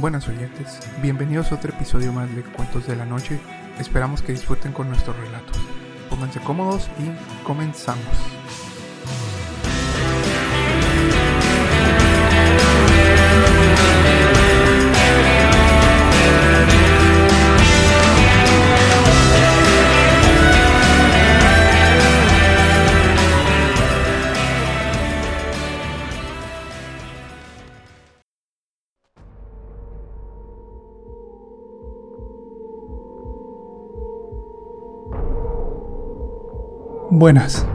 Buenas oyentes, bienvenidos a otro episodio más de Cuentos de la Noche. Esperamos que disfruten con nuestros relatos. Pónganse cómodos y comenzamos. Buenas,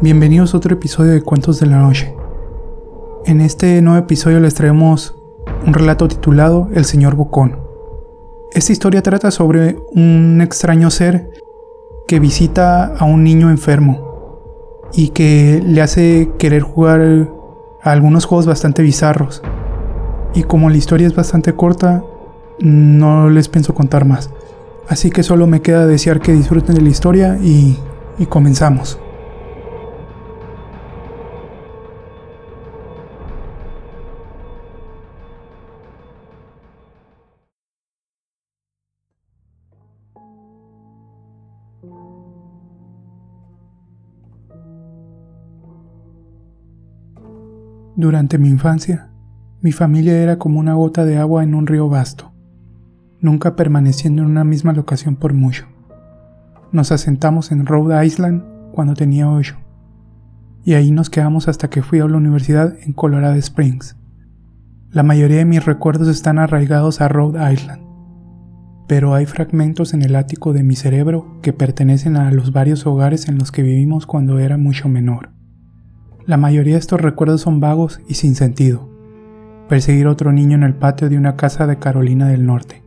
bienvenidos a otro episodio de Cuentos de la Noche. En este nuevo episodio les traemos un relato titulado El Señor Bocón. Esta historia trata sobre un extraño ser que visita a un niño enfermo y que le hace querer jugar a algunos juegos bastante bizarros. Y como la historia es bastante corta, no les pienso contar más. Así que solo me queda desear que disfruten de la historia y y comenzamos. Durante mi infancia, mi familia era como una gota de agua en un río vasto, nunca permaneciendo en una misma locación por mucho. Nos asentamos en Rhode Island cuando tenía 8 y ahí nos quedamos hasta que fui a la universidad en Colorado Springs. La mayoría de mis recuerdos están arraigados a Rhode Island, pero hay fragmentos en el ático de mi cerebro que pertenecen a los varios hogares en los que vivimos cuando era mucho menor. La mayoría de estos recuerdos son vagos y sin sentido. Perseguir a otro niño en el patio de una casa de Carolina del Norte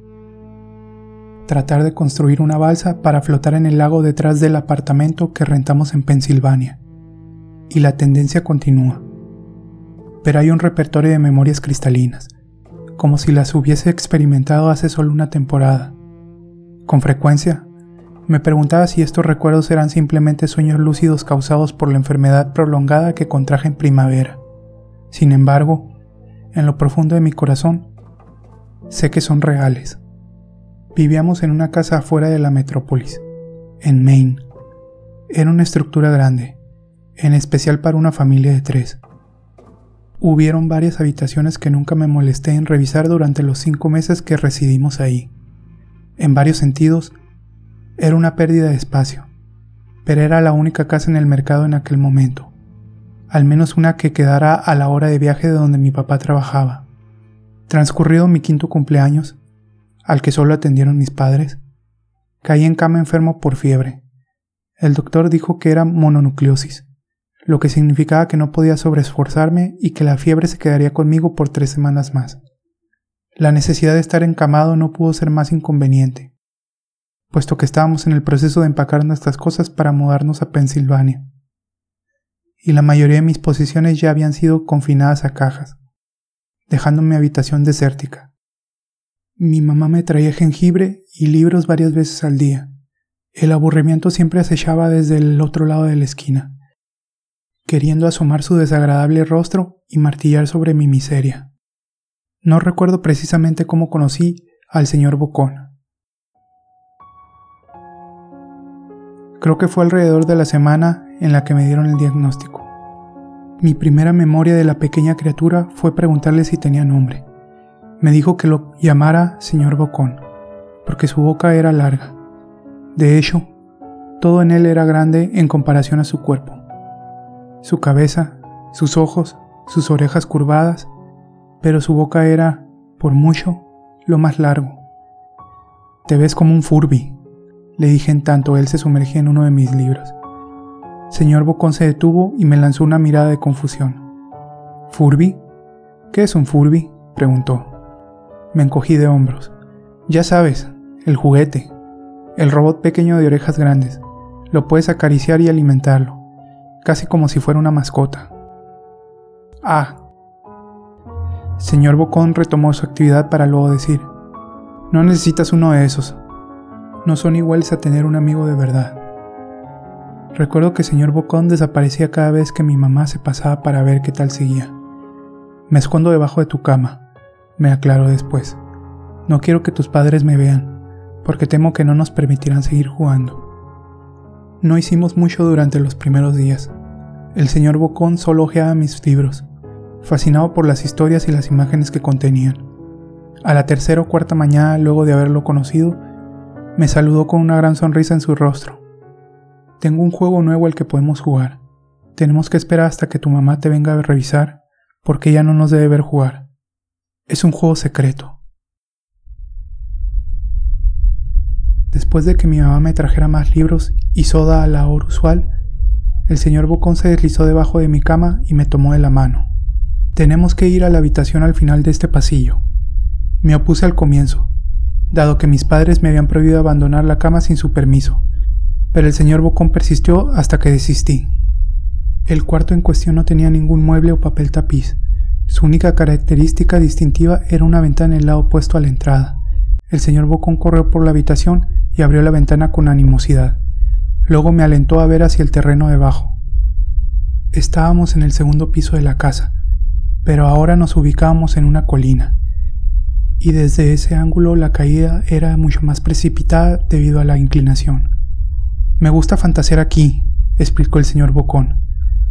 tratar de construir una balsa para flotar en el lago detrás del apartamento que rentamos en Pensilvania. Y la tendencia continúa. Pero hay un repertorio de memorias cristalinas, como si las hubiese experimentado hace solo una temporada. Con frecuencia, me preguntaba si estos recuerdos eran simplemente sueños lúcidos causados por la enfermedad prolongada que contraje en primavera. Sin embargo, en lo profundo de mi corazón, sé que son reales. Vivíamos en una casa afuera de la metrópolis, en Maine. Era una estructura grande, en especial para una familia de tres. Hubieron varias habitaciones que nunca me molesté en revisar durante los cinco meses que residimos ahí. En varios sentidos, era una pérdida de espacio, pero era la única casa en el mercado en aquel momento, al menos una que quedara a la hora de viaje de donde mi papá trabajaba. Transcurrido mi quinto cumpleaños, al que solo atendieron mis padres, caí en cama enfermo por fiebre. El doctor dijo que era mononucleosis, lo que significaba que no podía sobreesforzarme y que la fiebre se quedaría conmigo por tres semanas más. La necesidad de estar encamado no pudo ser más inconveniente, puesto que estábamos en el proceso de empacar nuestras cosas para mudarnos a Pensilvania, y la mayoría de mis posesiones ya habían sido confinadas a cajas, dejando mi habitación desértica. Mi mamá me traía jengibre y libros varias veces al día. El aburrimiento siempre acechaba desde el otro lado de la esquina, queriendo asomar su desagradable rostro y martillar sobre mi miseria. No recuerdo precisamente cómo conocí al señor Bocón. Creo que fue alrededor de la semana en la que me dieron el diagnóstico. Mi primera memoria de la pequeña criatura fue preguntarle si tenía nombre me dijo que lo llamara señor Bocón, porque su boca era larga. De hecho, todo en él era grande en comparación a su cuerpo. Su cabeza, sus ojos, sus orejas curvadas, pero su boca era, por mucho, lo más largo. Te ves como un Furby, le dije en tanto él se sumergía en uno de mis libros. Señor Bocón se detuvo y me lanzó una mirada de confusión. ¿Furby? ¿Qué es un Furby? preguntó. Me encogí de hombros. Ya sabes, el juguete, el robot pequeño de orejas grandes. Lo puedes acariciar y alimentarlo, casi como si fuera una mascota. Ah. Señor Bocón retomó su actividad para luego decir, no necesitas uno de esos. No son iguales a tener un amigo de verdad. Recuerdo que señor Bocón desaparecía cada vez que mi mamá se pasaba para ver qué tal seguía. Me escondo debajo de tu cama, me aclaró después. No quiero que tus padres me vean, porque temo que no nos permitirán seguir jugando. No hicimos mucho durante los primeros días. El señor Bocón solo ojeaba mis libros, fascinado por las historias y las imágenes que contenían. A la tercera o cuarta mañana, luego de haberlo conocido, me saludó con una gran sonrisa en su rostro. Tengo un juego nuevo al que podemos jugar. Tenemos que esperar hasta que tu mamá te venga a revisar, porque ella no nos debe ver jugar. Es un juego secreto. Después de que mi mamá me trajera más libros y soda a la hora usual, el señor Bocón se deslizó debajo de mi cama y me tomó de la mano. Tenemos que ir a la habitación al final de este pasillo. Me opuse al comienzo, dado que mis padres me habían prohibido abandonar la cama sin su permiso, pero el señor Bocón persistió hasta que desistí. El cuarto en cuestión no tenía ningún mueble o papel tapiz. Su única característica distintiva era una ventana en el lado opuesto a la entrada. El señor Bocón corrió por la habitación y abrió la ventana con animosidad. Luego me alentó a ver hacia el terreno debajo. Estábamos en el segundo piso de la casa, pero ahora nos ubicábamos en una colina, y desde ese ángulo la caída era mucho más precipitada debido a la inclinación. Me gusta fantasear aquí, explicó el señor Bocón.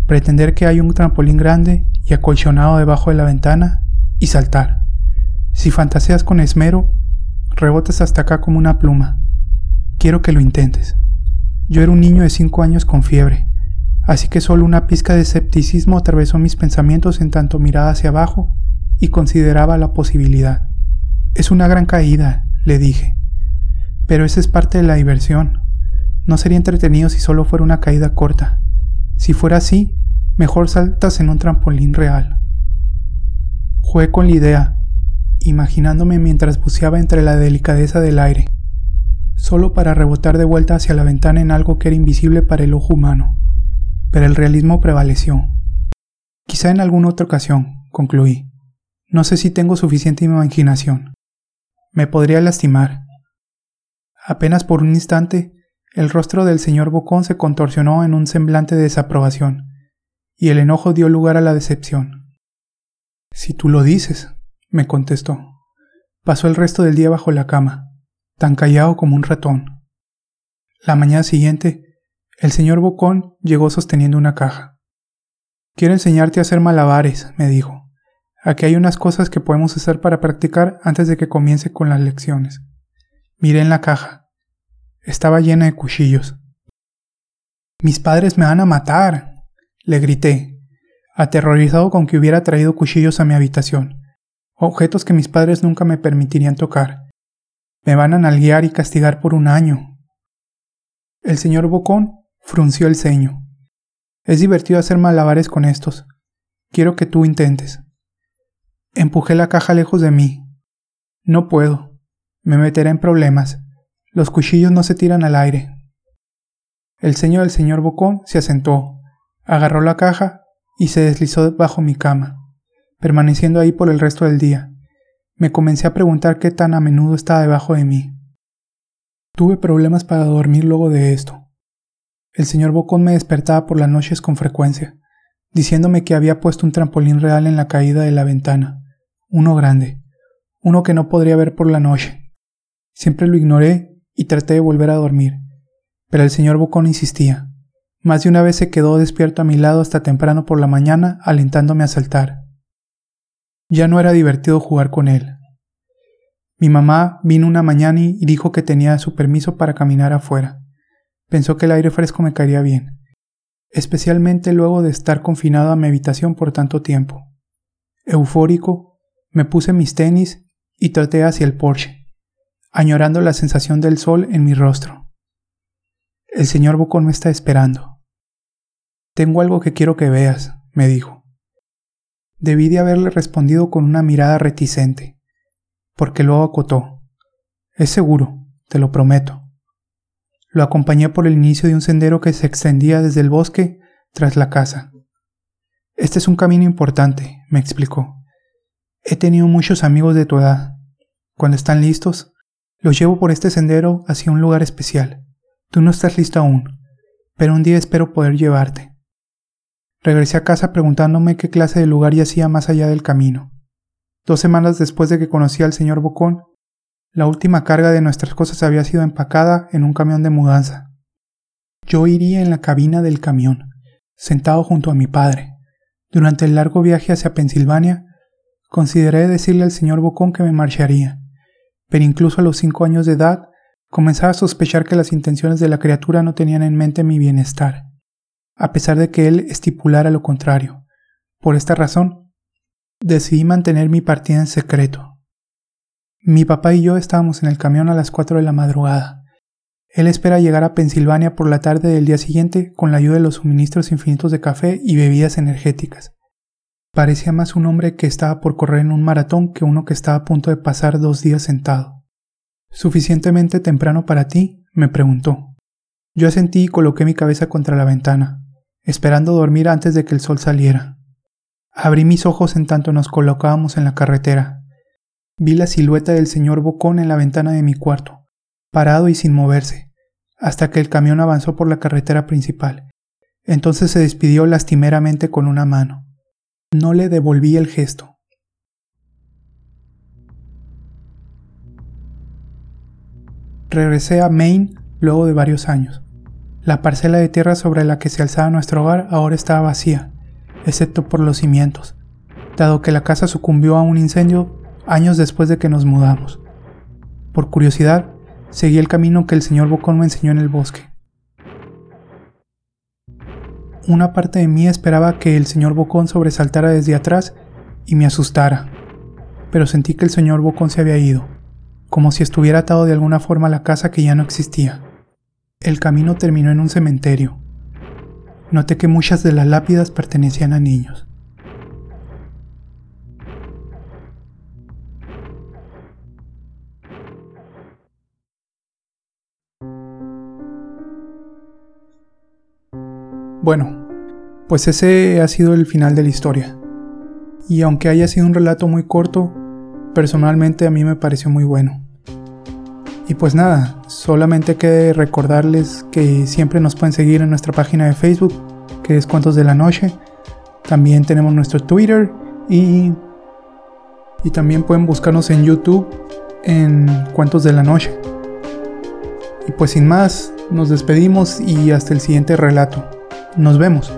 Pretender que hay un trampolín grande y acolchonado debajo de la ventana y saltar. Si fantaseas con esmero, rebotas hasta acá como una pluma. Quiero que lo intentes. Yo era un niño de cinco años con fiebre, así que solo una pizca de escepticismo atravesó mis pensamientos en tanto miraba hacia abajo y consideraba la posibilidad. Es una gran caída, le dije. Pero esa es parte de la diversión. No sería entretenido si solo fuera una caída corta. Si fuera así, mejor saltas en un trampolín real. Jugué con la idea, imaginándome mientras buceaba entre la delicadeza del aire solo para rebotar de vuelta hacia la ventana en algo que era invisible para el ojo humano. Pero el realismo prevaleció. Quizá en alguna otra ocasión, concluí. No sé si tengo suficiente imaginación. Me podría lastimar. Apenas por un instante, el rostro del señor Bocón se contorsionó en un semblante de desaprobación, y el enojo dio lugar a la decepción. Si tú lo dices, me contestó. Pasó el resto del día bajo la cama, tan callado como un ratón. La mañana siguiente, el señor Bocón llegó sosteniendo una caja. Quiero enseñarte a hacer malabares, me dijo. Aquí hay unas cosas que podemos hacer para practicar antes de que comience con las lecciones. Miré en la caja. Estaba llena de cuchillos. Mis padres me van a matar, le grité, aterrorizado con que hubiera traído cuchillos a mi habitación, objetos que mis padres nunca me permitirían tocar. Me van a nalguear y castigar por un año. El señor Bocón frunció el ceño. Es divertido hacer malabares con estos. Quiero que tú intentes. Empujé la caja lejos de mí. No puedo. Me meteré en problemas. Los cuchillos no se tiran al aire. El ceño del señor Bocón se asentó, agarró la caja y se deslizó bajo mi cama, permaneciendo ahí por el resto del día. Me comencé a preguntar qué tan a menudo estaba debajo de mí. Tuve problemas para dormir luego de esto. El señor Bocón me despertaba por las noches con frecuencia, diciéndome que había puesto un trampolín real en la caída de la ventana, uno grande, uno que no podría ver por la noche. Siempre lo ignoré y traté de volver a dormir, pero el señor Bocón insistía. Más de una vez se quedó despierto a mi lado hasta temprano por la mañana, alentándome a saltar. Ya no era divertido jugar con él. Mi mamá vino una mañana y dijo que tenía su permiso para caminar afuera. Pensó que el aire fresco me caería bien, especialmente luego de estar confinado a mi habitación por tanto tiempo. Eufórico, me puse mis tenis y traté hacia el porche, añorando la sensación del sol en mi rostro. El señor Bocón me está esperando. Tengo algo que quiero que veas, me dijo. Debí de haberle respondido con una mirada reticente, porque luego acotó. Es seguro, te lo prometo. Lo acompañé por el inicio de un sendero que se extendía desde el bosque tras la casa. Este es un camino importante, me explicó. He tenido muchos amigos de tu edad. Cuando están listos, los llevo por este sendero hacia un lugar especial. Tú no estás listo aún, pero un día espero poder llevarte. Regresé a casa preguntándome qué clase de lugar yacía más allá del camino. Dos semanas después de que conocí al señor Bocón, La última carga de nuestras cosas había sido empacada en un camión de mudanza. Yo iría en la cabina del camión, sentado junto a mi padre. Durante el largo viaje hacia Pensilvania, consideré decirle al señor Bocón que me marcharía, pero incluso a los cinco años de edad comenzaba a sospechar que las intenciones de la criatura no tenían en mente mi bienestar, a pesar de que él estipulara lo contrario. Por esta razón, decidí mantener mi partida en secreto. Mi papá y yo estábamos en el camión a las cuatro de la madrugada. Él espera llegar a Pensilvania por la tarde del día siguiente con la ayuda de los suministros infinitos de café y bebidas energéticas. Parecía más un hombre que estaba por correr en un maratón que uno que estaba a punto de pasar dos días sentado. ¿Suficientemente temprano para ti? me preguntó. Yo asentí y coloqué mi cabeza contra la ventana, esperando dormir antes de que el sol saliera. Abrí mis ojos en tanto nos colocábamos en la carretera. Vi la silueta del señor Bocón en la ventana de mi cuarto, parado y sin moverse, hasta que el camión avanzó por la carretera principal. Entonces se despidió lastimeramente con una mano. No le devolví el gesto. Regresé a Maine luego de varios años. La parcela de tierra sobre la que se alzaba nuestro hogar ahora estaba vacía, excepto por los cimientos, dado que la casa sucumbió a un incendio años después de que nos mudamos. Por curiosidad, seguí el camino que el señor Bocón me enseñó en el bosque. Una parte de mí esperaba que el señor Bocón sobresaltara desde atrás y me asustara, pero sentí que el señor Bocón se había ido, como si estuviera atado de alguna forma a la casa que ya no existía. El camino terminó en un cementerio, noté que muchas de las lápidas pertenecían a niños. Bueno, pues ese ha sido el final de la historia. Y aunque haya sido un relato muy corto, personalmente a mí me pareció muy bueno. Y pues nada, solamente que recordarles que siempre nos pueden seguir en nuestra página de Facebook, que es Cuentos de la Noche. También tenemos nuestro Twitter y, y también pueden buscarnos en YouTube en Cuentos de la Noche. Y pues sin más, nos despedimos y hasta el siguiente relato. Nos vemos.